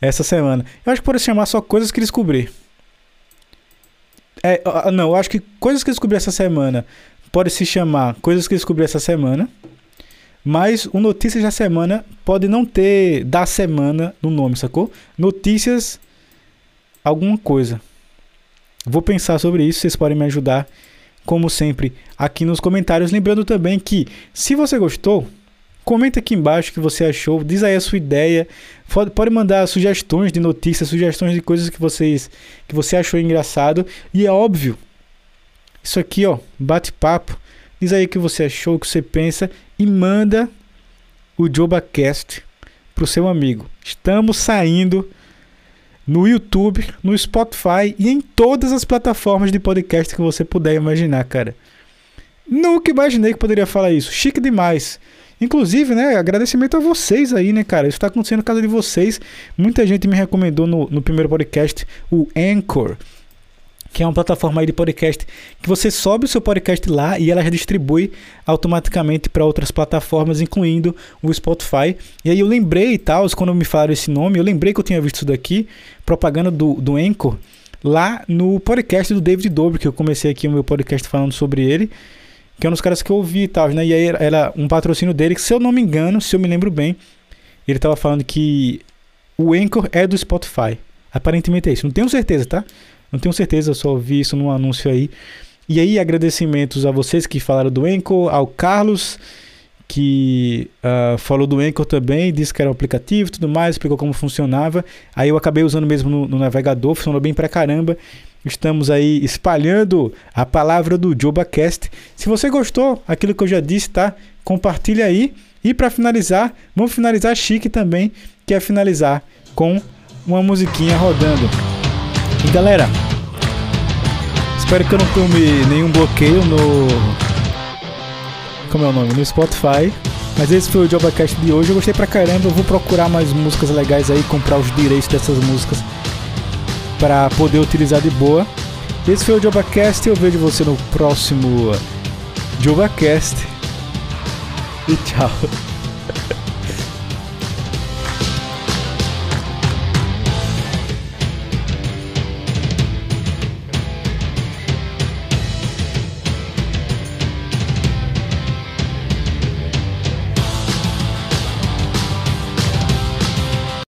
essa semana. Eu acho que pode chamar só coisas que descobri. É, não, eu acho que coisas que descobri essa semana pode se chamar coisas que descobri essa semana. Mas o Notícias da Semana pode não ter da semana no nome, sacou? Notícias alguma coisa. Vou pensar sobre isso, vocês podem me ajudar, como sempre, aqui nos comentários. Lembrando também que, se você gostou, Comenta aqui embaixo o que você achou, diz aí a sua ideia. Pode mandar sugestões de notícias, sugestões de coisas que vocês que você achou engraçado. E é óbvio, isso aqui, ó, bate-papo. Diz aí o que você achou, o que você pensa e manda o JobaCast pro seu amigo. Estamos saindo no YouTube, no Spotify e em todas as plataformas de podcast que você puder imaginar, cara. Nunca imaginei que poderia falar isso. Chique demais. Inclusive, né, agradecimento a vocês aí, né, cara? Isso tá acontecendo no caso de vocês. Muita gente me recomendou no, no primeiro podcast o Anchor, que é uma plataforma aí de podcast que você sobe o seu podcast lá e ela já distribui automaticamente para outras plataformas, incluindo o Spotify. E aí eu lembrei e tal, quando me falaram esse nome, eu lembrei que eu tinha visto isso daqui, propaganda do, do Anchor, lá no podcast do David Dobrik, que eu comecei aqui o meu podcast falando sobre ele que é um dos caras que eu ouvi e tal, né? E aí era um patrocínio dele, que se eu não me engano, se eu me lembro bem, ele tava falando que o Anchor é do Spotify. Aparentemente é isso. Não tenho certeza, tá? Não tenho certeza, só ouvi isso num anúncio aí. E aí, agradecimentos a vocês que falaram do Anchor, ao Carlos, que uh, falou do Anchor também, disse que era um aplicativo tudo mais, explicou como funcionava. Aí eu acabei usando mesmo no, no navegador, funcionou bem pra caramba. Estamos aí espalhando a palavra do JobaCast. Se você gostou, aquilo que eu já disse, tá? Compartilha aí. E para finalizar, vamos finalizar chique também, que é finalizar com uma musiquinha rodando. E galera, espero que eu não tome nenhum bloqueio no. Como é o nome? No Spotify. Mas esse foi o JobaCast de hoje. Eu gostei pra caramba. Eu vou procurar mais músicas legais aí, comprar os direitos dessas músicas para poder utilizar de boa. Esse foi o JobaCast eu vejo você no próximo JobaCast. E tchau.